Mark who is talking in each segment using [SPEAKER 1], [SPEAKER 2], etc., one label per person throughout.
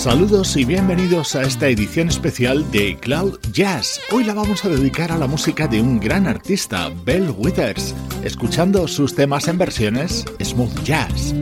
[SPEAKER 1] Saludos y bienvenidos a esta edición especial de Cloud Jazz. Hoy la vamos a dedicar a la música de un gran artista, Bell Withers, escuchando sus temas en versiones smooth jazz.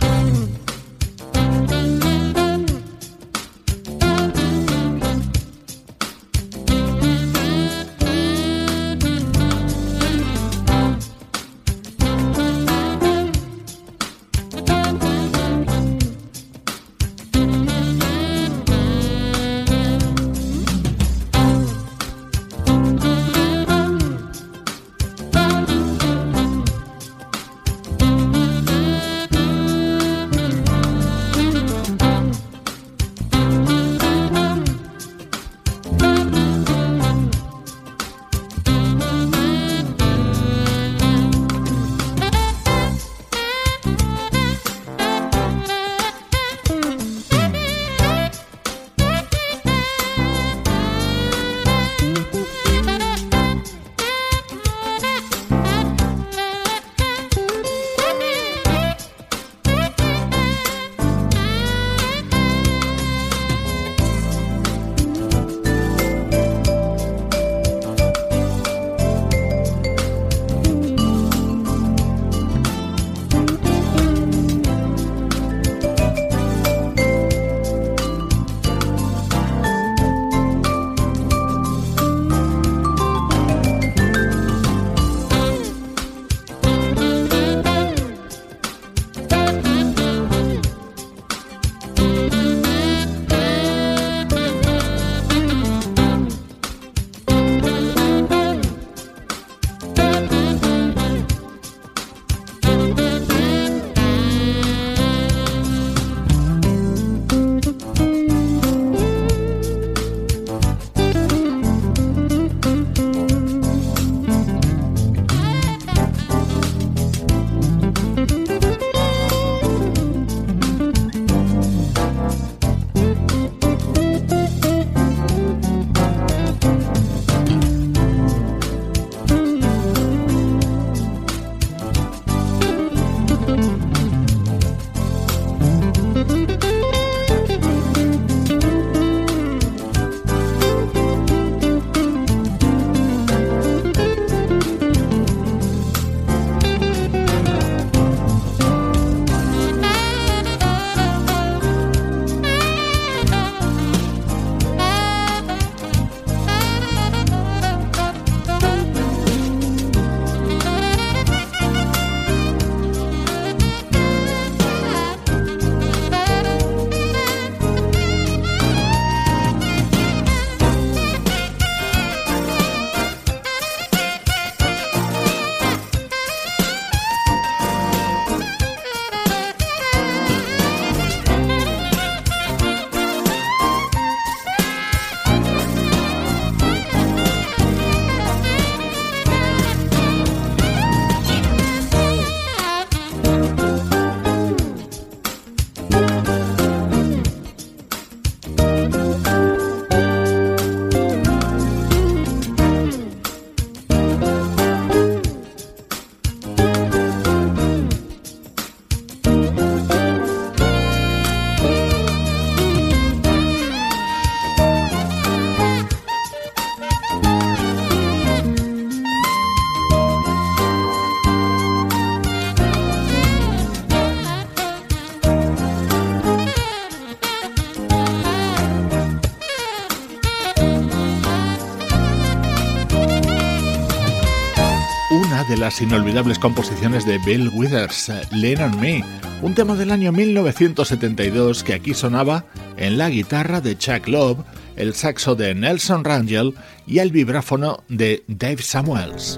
[SPEAKER 2] De las inolvidables composiciones de Bill Withers, Lean on Me, un tema del año 1972 que aquí sonaba en la guitarra de Chuck Love, el saxo de Nelson Rangel y el vibráfono de Dave Samuels.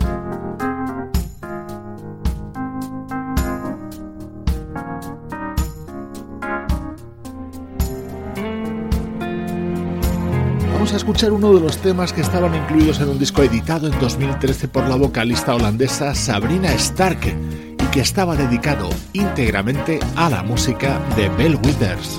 [SPEAKER 2] A escuchar uno de los temas que estaban incluidos en un disco editado en 2013 por la vocalista holandesa Sabrina Stark y que estaba dedicado íntegramente a la música de Bell Withers.